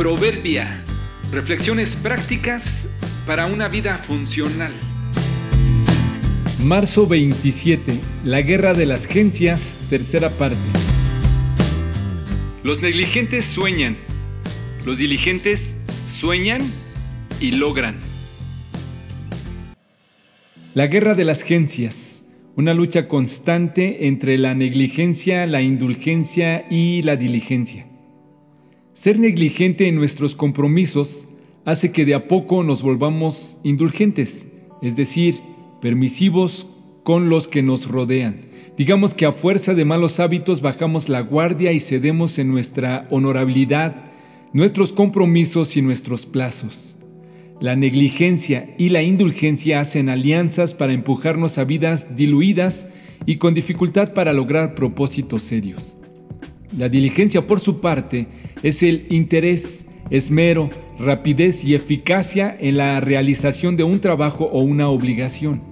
Proverbia. Reflexiones prácticas para una vida funcional. Marzo 27. La guerra de las gencias, tercera parte. Los negligentes sueñan. Los diligentes sueñan y logran. La guerra de las gencias. Una lucha constante entre la negligencia, la indulgencia y la diligencia. Ser negligente en nuestros compromisos hace que de a poco nos volvamos indulgentes, es decir, permisivos con los que nos rodean. Digamos que a fuerza de malos hábitos bajamos la guardia y cedemos en nuestra honorabilidad, nuestros compromisos y nuestros plazos. La negligencia y la indulgencia hacen alianzas para empujarnos a vidas diluidas y con dificultad para lograr propósitos serios. La diligencia, por su parte, es el interés, esmero, rapidez y eficacia en la realización de un trabajo o una obligación.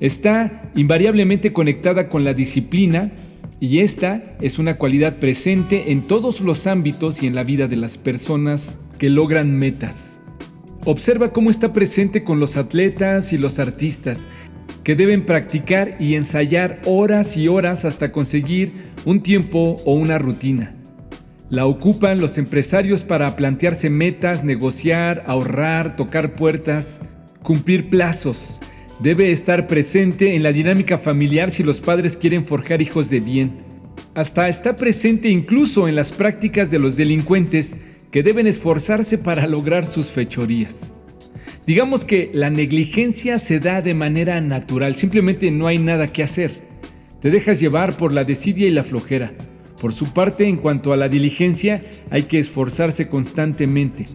Está invariablemente conectada con la disciplina y esta es una cualidad presente en todos los ámbitos y en la vida de las personas que logran metas. Observa cómo está presente con los atletas y los artistas, que deben practicar y ensayar horas y horas hasta conseguir un tiempo o una rutina. La ocupan los empresarios para plantearse metas, negociar, ahorrar, tocar puertas, cumplir plazos. Debe estar presente en la dinámica familiar si los padres quieren forjar hijos de bien. Hasta está presente incluso en las prácticas de los delincuentes que deben esforzarse para lograr sus fechorías. Digamos que la negligencia se da de manera natural, simplemente no hay nada que hacer. Te dejas llevar por la desidia y la flojera. Por su parte, en cuanto a la diligencia, hay que esforzarse constantemente.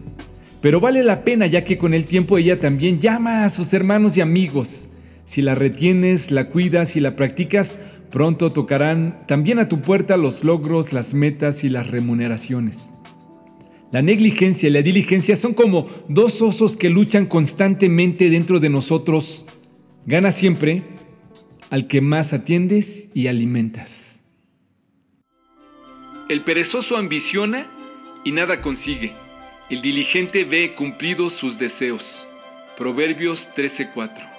Pero vale la pena ya que con el tiempo ella también llama a sus hermanos y amigos. Si la retienes, la cuidas y la practicas, pronto tocarán también a tu puerta los logros, las metas y las remuneraciones. La negligencia y la diligencia son como dos osos que luchan constantemente dentro de nosotros. Gana siempre al que más atiendes y alimentas. El perezoso ambiciona y nada consigue. El diligente ve cumplidos sus deseos. Proverbios 13:4